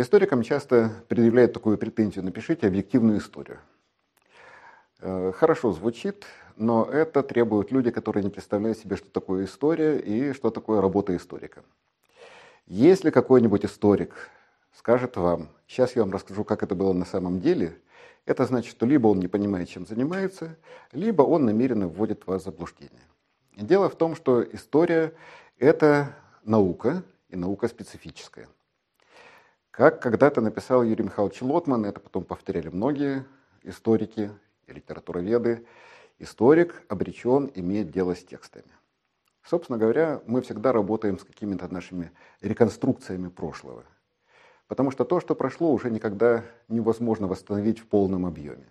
Историкам часто предъявляют такую претензию, напишите объективную историю. Э, хорошо звучит, но это требуют люди, которые не представляют себе, что такое история и что такое работа историка. Если какой-нибудь историк скажет вам, сейчас я вам расскажу, как это было на самом деле, это значит, что либо он не понимает, чем занимается, либо он намеренно вводит вас в заблуждение. Дело в том, что история – это наука, и наука специфическая. Как когда-то написал Юрий Михайлович Лотман, это потом повторяли многие историки и литературоведы, историк обречен иметь дело с текстами. Собственно говоря, мы всегда работаем с какими-то нашими реконструкциями прошлого. Потому что то, что прошло, уже никогда невозможно восстановить в полном объеме.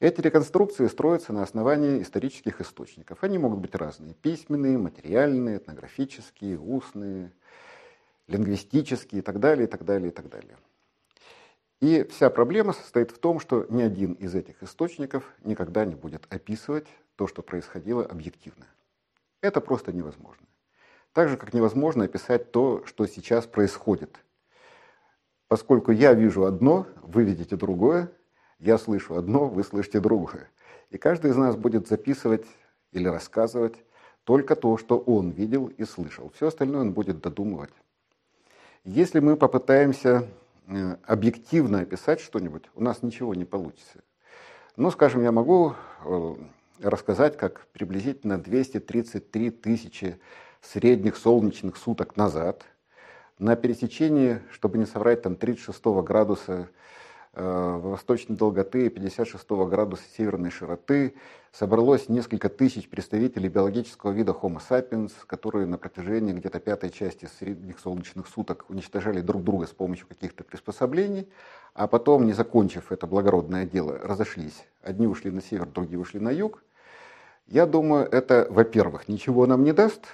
Эти реконструкции строятся на основании исторических источников. Они могут быть разные. Письменные, материальные, этнографические, устные, лингвистические и так далее, и так далее, и так далее. И вся проблема состоит в том, что ни один из этих источников никогда не будет описывать то, что происходило объективно. Это просто невозможно. Так же, как невозможно описать то, что сейчас происходит. Поскольку я вижу одно, вы видите другое, я слышу одно, вы слышите другое. И каждый из нас будет записывать или рассказывать только то, что он видел и слышал. Все остальное он будет додумывать. Если мы попытаемся э, объективно описать что-нибудь, у нас ничего не получится. Ну, скажем, я могу э, рассказать, как приблизительно 233 тысячи средних солнечных суток назад на пересечении, чтобы не соврать, там 36 градуса восточной долготы и 56 градуса северной широты собралось несколько тысяч представителей биологического вида Homo sapiens, которые на протяжении где-то пятой части средних солнечных суток уничтожали друг друга с помощью каких-то приспособлений, а потом, не закончив это благородное дело, разошлись. Одни ушли на север, другие ушли на юг, я думаю, это, во-первых, ничего нам не даст,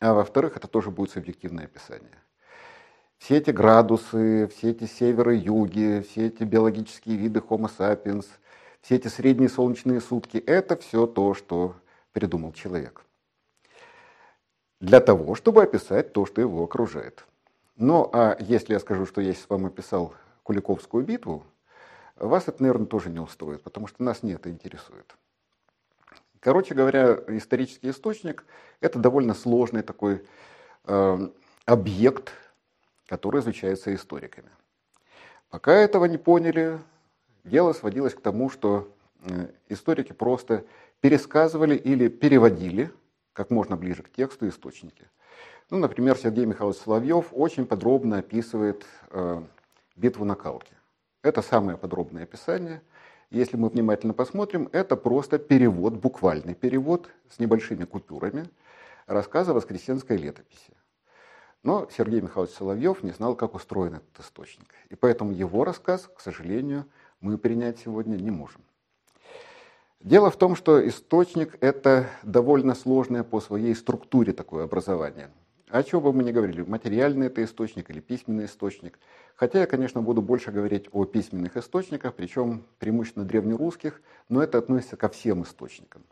а во-вторых, это тоже будет субъективное описание. Все эти градусы, все эти северо-юги, все эти биологические виды Homo sapiens, все эти средние солнечные сутки – это все то, что придумал человек. Для того, чтобы описать то, что его окружает. Ну, а если я скажу, что я с вами описал Куликовскую битву, вас это, наверное, тоже не устроит, потому что нас не это интересует. Короче говоря, исторический источник – это довольно сложный такой э, объект, который изучается историками. Пока этого не поняли, дело сводилось к тому, что э, историки просто пересказывали или переводили как можно ближе к тексту источники. Ну, например, Сергей Михайлович Соловьев очень подробно описывает э, битву на Калке. Это самое подробное описание – если мы внимательно посмотрим, это просто перевод, буквальный перевод с небольшими купюрами рассказа Воскресенской летописи. Но Сергей Михайлович Соловьев не знал, как устроен этот источник. И поэтому его рассказ, к сожалению, мы принять сегодня не можем. Дело в том, что источник – это довольно сложное по своей структуре такое образование. О чем бы мы ни говорили, материальный это источник или письменный источник – Хотя я, конечно, буду больше говорить о письменных источниках, причем преимущественно древнерусских, но это относится ко всем источникам.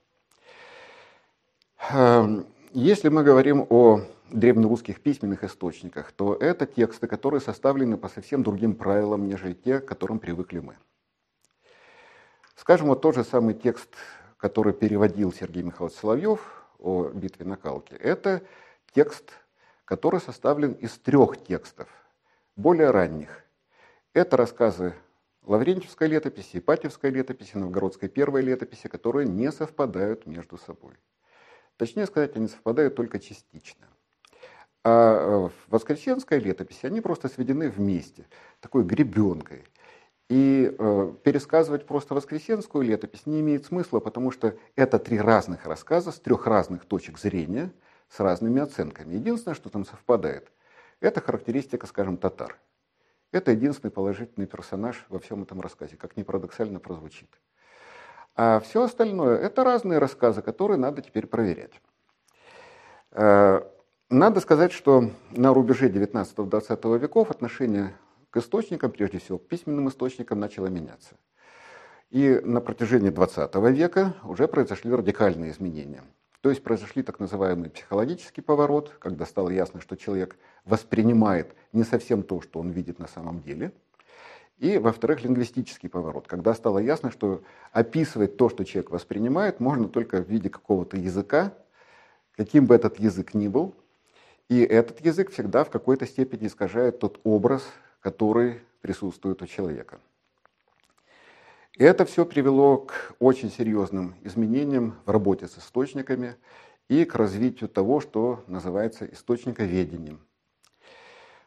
Эм, если мы говорим о древнерусских письменных источниках, то это тексты, которые составлены по совсем другим правилам, нежели те, к которым привыкли мы. Скажем, вот тот же самый текст, который переводил Сергей Михайлович Соловьев о битве на Калке, это текст, который составлен из трех текстов – более ранних. Это рассказы Лаврентьевской летописи, Ипатьевской летописи, Новгородской первой летописи, которые не совпадают между собой. Точнее сказать, они совпадают только частично. А в Воскресенской летописи они просто сведены вместе, такой гребенкой. И э, пересказывать просто Воскресенскую летопись не имеет смысла, потому что это три разных рассказа с трех разных точек зрения, с разными оценками. Единственное, что там совпадает – это характеристика, скажем, татар. Это единственный положительный персонаж во всем этом рассказе, как ни парадоксально прозвучит. А все остальное – это разные рассказы, которые надо теперь проверять. Надо сказать, что на рубеже 19-20 веков отношение к источникам, прежде всего к письменным источникам, начало меняться. И на протяжении 20 века уже произошли радикальные изменения. То есть произошли так называемый психологический поворот, когда стало ясно, что человек воспринимает не совсем то, что он видит на самом деле. И, во-вторых, лингвистический поворот, когда стало ясно, что описывать то, что человек воспринимает, можно только в виде какого-то языка, каким бы этот язык ни был. И этот язык всегда в какой-то степени искажает тот образ, который присутствует у человека. Это все привело к очень серьезным изменениям в работе с источниками и к развитию того, что называется источниковедением.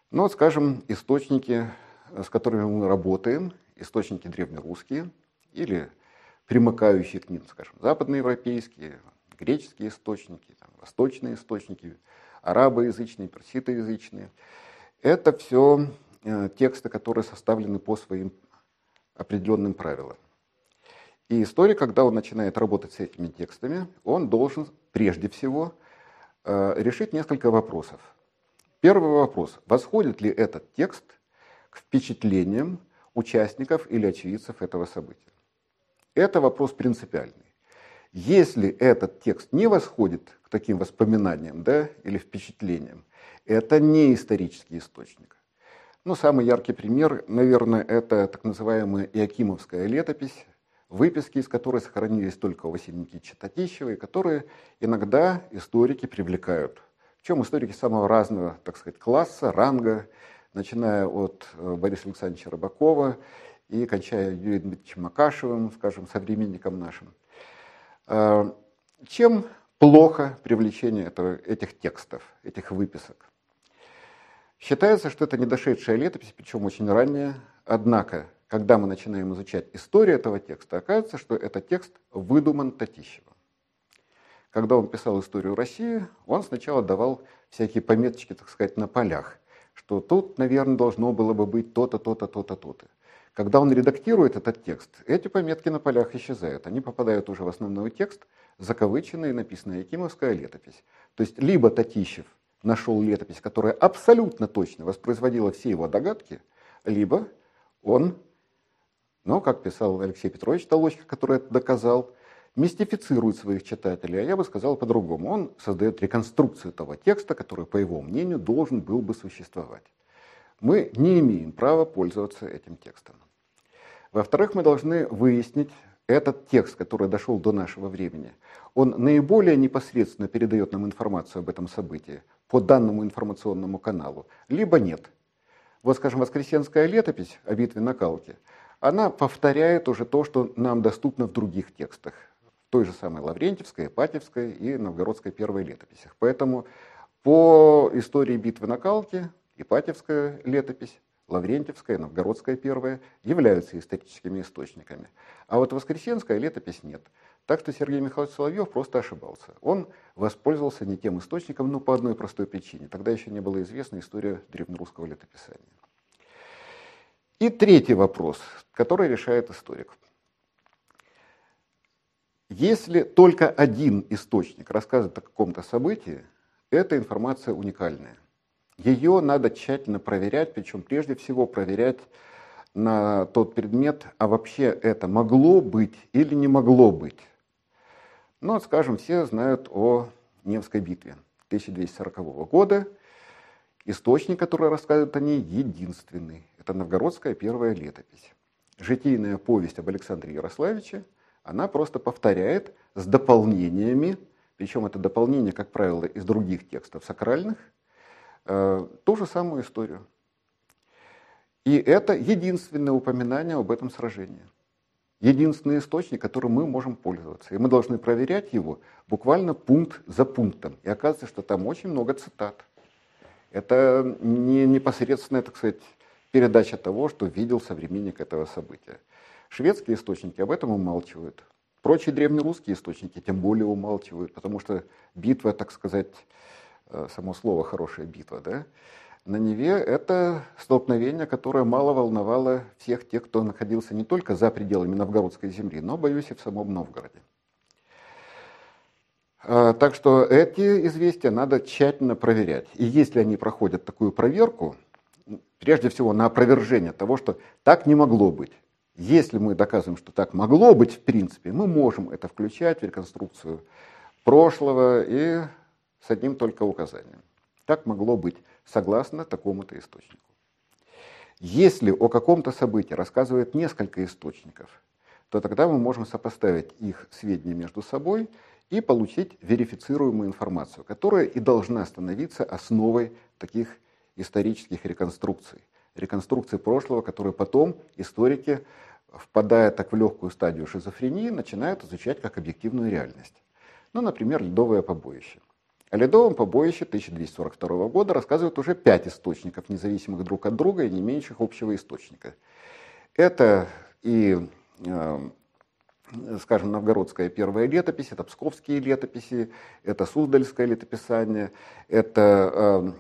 Но, ну, скажем, источники, с которыми мы работаем, источники древнерусские или примыкающие к ним, скажем, западноевропейские, греческие источники, там, восточные источники, арабоязычные, перситоязычные. Это все э, тексты, которые составлены по своим определенным правилам. И историк, когда он начинает работать с этими текстами, он должен прежде всего э, решить несколько вопросов. Первый вопрос. Восходит ли этот текст к впечатлениям участников или очевидцев этого события? Это вопрос принципиальный. Если этот текст не восходит к таким воспоминаниям да, или впечатлениям, это не исторический источник. Ну, самый яркий пример, наверное, это так называемая Иакимовская летопись, выписки из которой сохранились только у Василия Читатищева, и которые иногда историки привлекают. В чем историки самого разного, так сказать, класса, ранга, начиная от э, Бориса Александровича Рыбакова и кончая Юрием Дмитриевичем Макашевым, скажем, современником нашим. Э, чем плохо привлечение этого, этих текстов, этих выписок? Считается, что это недошедшая летопись, причем очень ранняя. Однако, когда мы начинаем изучать историю этого текста, оказывается, что этот текст выдуман Татищевым. Когда он писал историю России, он сначала давал всякие пометочки, так сказать, на полях, что тут, наверное, должно было бы быть то-то, то-то, то-то, то-то. Когда он редактирует этот текст, эти пометки на полях исчезают. Они попадают уже в основной текст, закавыченный, написанная Якимовская летопись. То есть либо Татищев нашел летопись, которая абсолютно точно воспроизводила все его догадки, либо он, ну, как писал Алексей Петрович Толочка, который это доказал, мистифицирует своих читателей, а я бы сказал по-другому. Он создает реконструкцию того текста, который, по его мнению, должен был бы существовать. Мы не имеем права пользоваться этим текстом. Во-вторых, мы должны выяснить, этот текст, который дошел до нашего времени, он наиболее непосредственно передает нам информацию об этом событии по данному информационному каналу, либо нет. Вот, скажем, Воскресенская летопись о битве на Калке, она повторяет уже то, что нам доступно в других текстах, в той же самой Лаврентьевской, Ипатьевской и Новгородской первой летописях. Поэтому по истории битвы на Калке Ипатьевская летопись Лаврентьевская, Новгородская первая являются историческими источниками. А вот Воскресенская летопись нет. Так что Сергей Михайлович Соловьев просто ошибался. Он воспользовался не тем источником, но по одной простой причине. Тогда еще не была известна история древнерусского летописания. И третий вопрос, который решает историк. Если только один источник рассказывает о каком-то событии, эта информация уникальная. Ее надо тщательно проверять, причем прежде всего проверять на тот предмет, а вообще это могло быть или не могло быть. Ну, скажем, все знают о Невской битве 1240 года. Источник, который рассказывает о ней, единственный. Это новгородская первая летопись. Житийная повесть об Александре Ярославиче, она просто повторяет с дополнениями, причем это дополнение, как правило, из других текстов сакральных – Э, ту же самую историю. И это единственное упоминание об этом сражении. Единственный источник, которым мы можем пользоваться. И мы должны проверять его буквально пункт за пунктом. И оказывается, что там очень много цитат. Это не непосредственная, так сказать, передача того, что видел современник этого события. Шведские источники об этом умалчивают. Прочие древнерусские источники тем более умалчивают, потому что битва, так сказать, само слово «хорошая битва», да, на Неве это столкновение, которое мало волновало всех тех, кто находился не только за пределами новгородской земли, но, боюсь, и в самом Новгороде. А, так что эти известия надо тщательно проверять. И если они проходят такую проверку, прежде всего на опровержение того, что так не могло быть. Если мы доказываем, что так могло быть в принципе, мы можем это включать в реконструкцию прошлого и с одним только указанием. Так могло быть, согласно такому-то источнику. Если о каком-то событии рассказывает несколько источников, то тогда мы можем сопоставить их сведения между собой и получить верифицируемую информацию, которая и должна становиться основой таких исторических реконструкций. Реконструкций прошлого, которые потом историки, впадая так в легкую стадию шизофрении, начинают изучать как объективную реальность. Ну, например, ледовое побоище. О ледовом побоище 1242 года рассказывают уже пять источников, независимых друг от друга и не имеющих общего источника. Это и э, скажем, новгородская первая летопись, это псковские летописи, это Суздальское летописание, это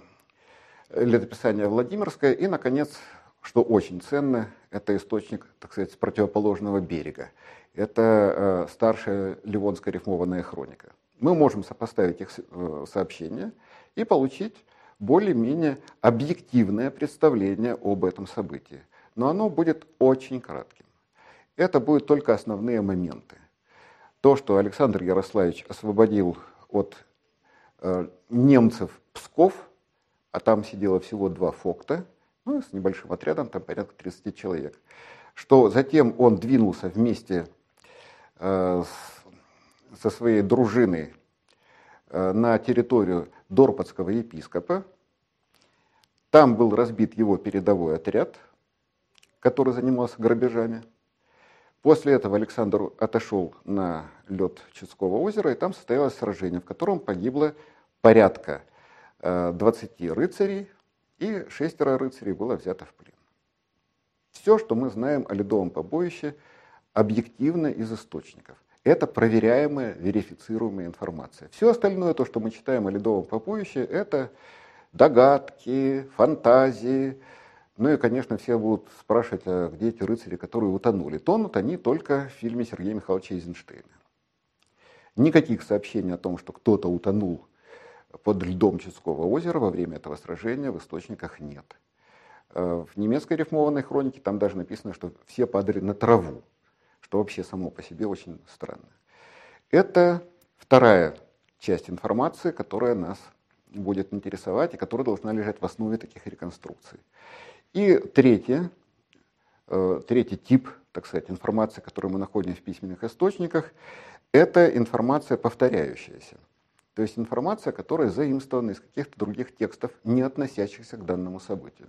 э, летописание Владимирское и, наконец, что очень ценно, это источник, так сказать, с противоположного берега. Это э, старшая Ливонская рифмованная хроника. Мы можем сопоставить их э, сообщения и получить более-менее объективное представление об этом событии. Но оно будет очень кратким. Это будут только основные моменты. То, что Александр Ярославич освободил от э, немцев Псков, а там сидело всего два фокта, ну, с небольшим отрядом, там порядка 30 человек, что затем он двинулся вместе э, с, со своей дружиной э, на территорию Дорпатского епископа. Там был разбит его передовой отряд, который занимался грабежами – После этого Александр отошел на лед Чудского озера, и там состоялось сражение, в котором погибло порядка 20 э, рыцарей, и шестеро рыцарей было взято в плен. Все, что мы знаем о ледовом побоище, объективно из источников. Это проверяемая, верифицируемая информация. Все остальное, то, что мы читаем о ледовом побоище, это догадки, фантазии, ну и, конечно, все будут спрашивать, а где эти рыцари, которые утонули. Тонут они только в фильме Сергея Михайловича Эйзенштейна. Никаких сообщений о том, что кто-то утонул под льдом Чудского озера во время этого сражения в источниках нет. Э, в немецкой рифмованной хронике там даже написано, что все падали на траву, что вообще само по себе очень странно. Это вторая часть информации, которая нас будет интересовать и которая должна лежать в основе таких реконструкций. И третье, э, третий тип, так сказать, информации, которую мы находим в письменных источниках, это информация повторяющаяся. То есть информация, которая заимствована из каких-то других текстов, не относящихся к данному событию.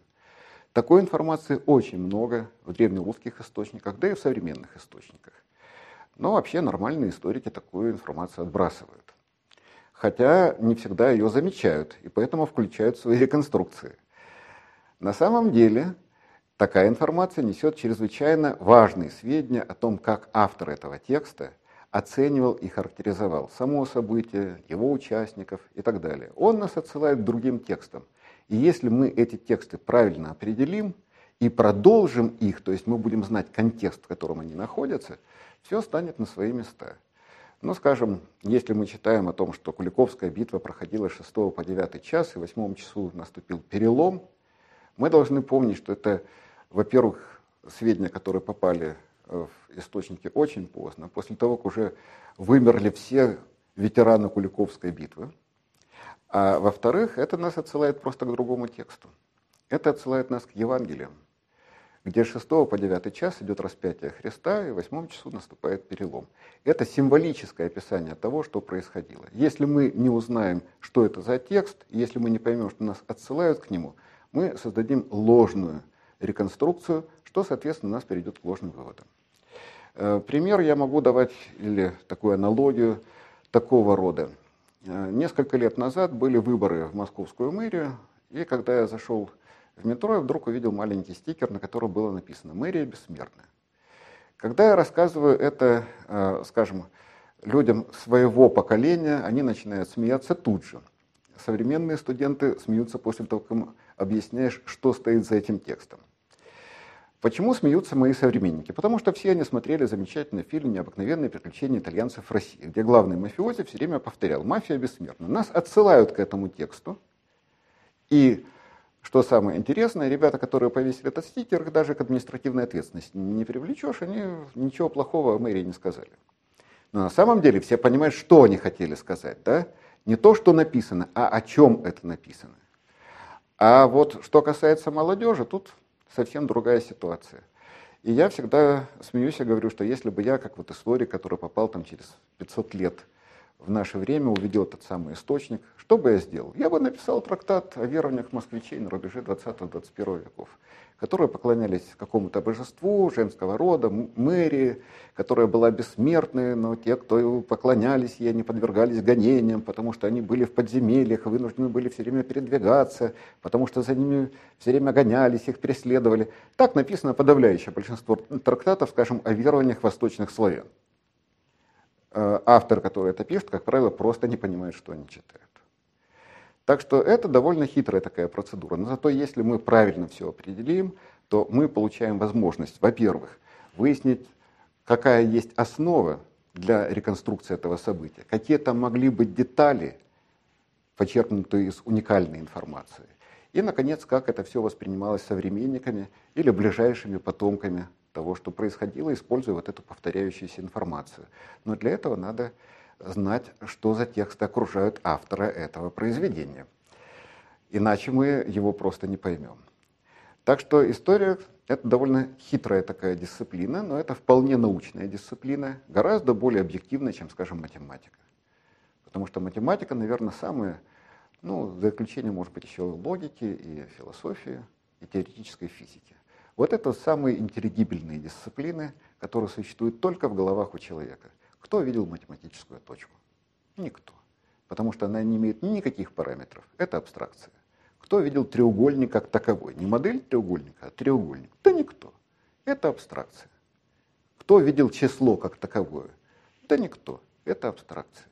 Такой информации очень много в древнерусских источниках, да и в современных источниках. Но вообще нормальные историки такую информацию отбрасывают. Хотя не всегда ее замечают, и поэтому включают в свои реконструкции – на самом деле такая информация несет чрезвычайно важные сведения о том, как автор этого текста оценивал и характеризовал само событие, его участников и так далее. Он нас отсылает к другим текстам. И если мы эти тексты правильно определим и продолжим их, то есть мы будем знать контекст, в котором они находятся, все станет на свои места. Ну, скажем, если мы читаем о том, что Куликовская битва проходила с 6 по 9 час, и в 8 часу наступил перелом, мы должны помнить, что это, во-первых, сведения, которые попали э, в источники очень поздно, после того, как уже вымерли все ветераны Куликовской битвы. А во-вторых, это нас отсылает просто к другому тексту. Это отсылает нас к Евангелиям, где с 6 по 9 час идет распятие Христа, и в 8 часу наступает перелом. Это символическое описание того, что происходило. Если мы не узнаем, что это за текст, если мы не поймем, что нас отсылают к нему – мы создадим ложную реконструкцию, что, соответственно, нас приведет к ложным выводам. Э, пример я могу давать, или такую аналогию такого рода. Э, несколько лет назад были выборы в московскую мэрию, и когда я зашел в метро, я вдруг увидел маленький стикер, на котором было написано «Мэрия бессмертная». Когда я рассказываю это, э, скажем, людям своего поколения, они начинают смеяться тут же. Современные студенты смеются после того, как им объясняешь, что стоит за этим текстом. Почему смеются мои современники? Потому что все они смотрели замечательный фильм «Необыкновенные приключения итальянцев в России», где главный мафиози все время повторял «Мафия бессмертна». Нас отсылают к этому тексту. И, что самое интересное, ребята, которые повесили этот стикер, даже к административной ответственности не привлечешь, они ничего плохого о мэрии не сказали. Но на самом деле все понимают, что они хотели сказать. Да? Не то, что написано, а о чем это написано. А вот что касается молодежи, тут совсем другая ситуация. И я всегда смеюсь и говорю, что если бы я, как вот историк, который попал там через 500 лет в наше время, увидел этот самый источник, что бы я сделал? Я бы написал трактат о верованиях москвичей на рубеже 20-21 веков которые поклонялись какому-то божеству женского рода, мэрии, которая была бессмертной, но те, кто поклонялись ей, не подвергались гонениям, потому что они были в подземельях, вынуждены были все время передвигаться, потому что за ними все время гонялись, их преследовали. Так написано подавляющее большинство трактатов, скажем, о верованиях восточных славян. Э, автор, который это пишет, как правило, просто не понимает, что они читают. Так что это довольно хитрая такая процедура. Но зато если мы правильно все определим, то мы получаем возможность, во-первых, выяснить, какая есть основа для реконструкции этого события, какие там могли быть детали, почерпнутые из уникальной информации. И, наконец, как это все воспринималось современниками или ближайшими потомками того, что происходило, используя вот эту повторяющуюся информацию. Но для этого надо знать, что за тексты окружают автора этого произведения. Иначе мы его просто не поймем. Так что история – это довольно хитрая такая дисциплина, но это вполне научная дисциплина, гораздо более объективная, чем, скажем, математика. Потому что математика, наверное, самая, ну, за исключением, может быть, еще логики и философии, и теоретической физики. Вот это самые интеллигибельные дисциплины, которые существуют только в головах у человека. Кто видел математическую точку? Никто. Потому что она не имеет никаких параметров. Это абстракция. Кто видел треугольник как таковой? Не модель треугольника, а треугольник. Да никто. Это абстракция. Кто видел число как таковое? Да никто. Это абстракция.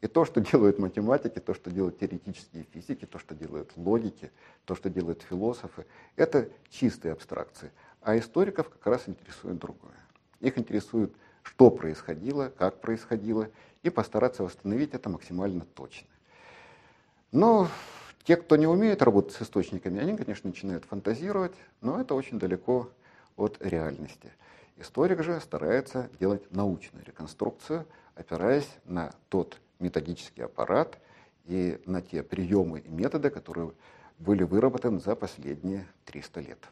И то, что делают математики, то, что делают теоретические физики, то, что делают логики, то, что делают философы, это чистые абстракции. А историков как раз интересует другое. Их интересует что происходило, как происходило, и постараться восстановить это максимально точно. Но те, кто не умеет работать с источниками, они, конечно, начинают фантазировать, но это очень далеко от реальности. Историк же старается делать научную реконструкцию, опираясь на тот методический аппарат и на те приемы и методы, которые были выработаны за последние 300 лет.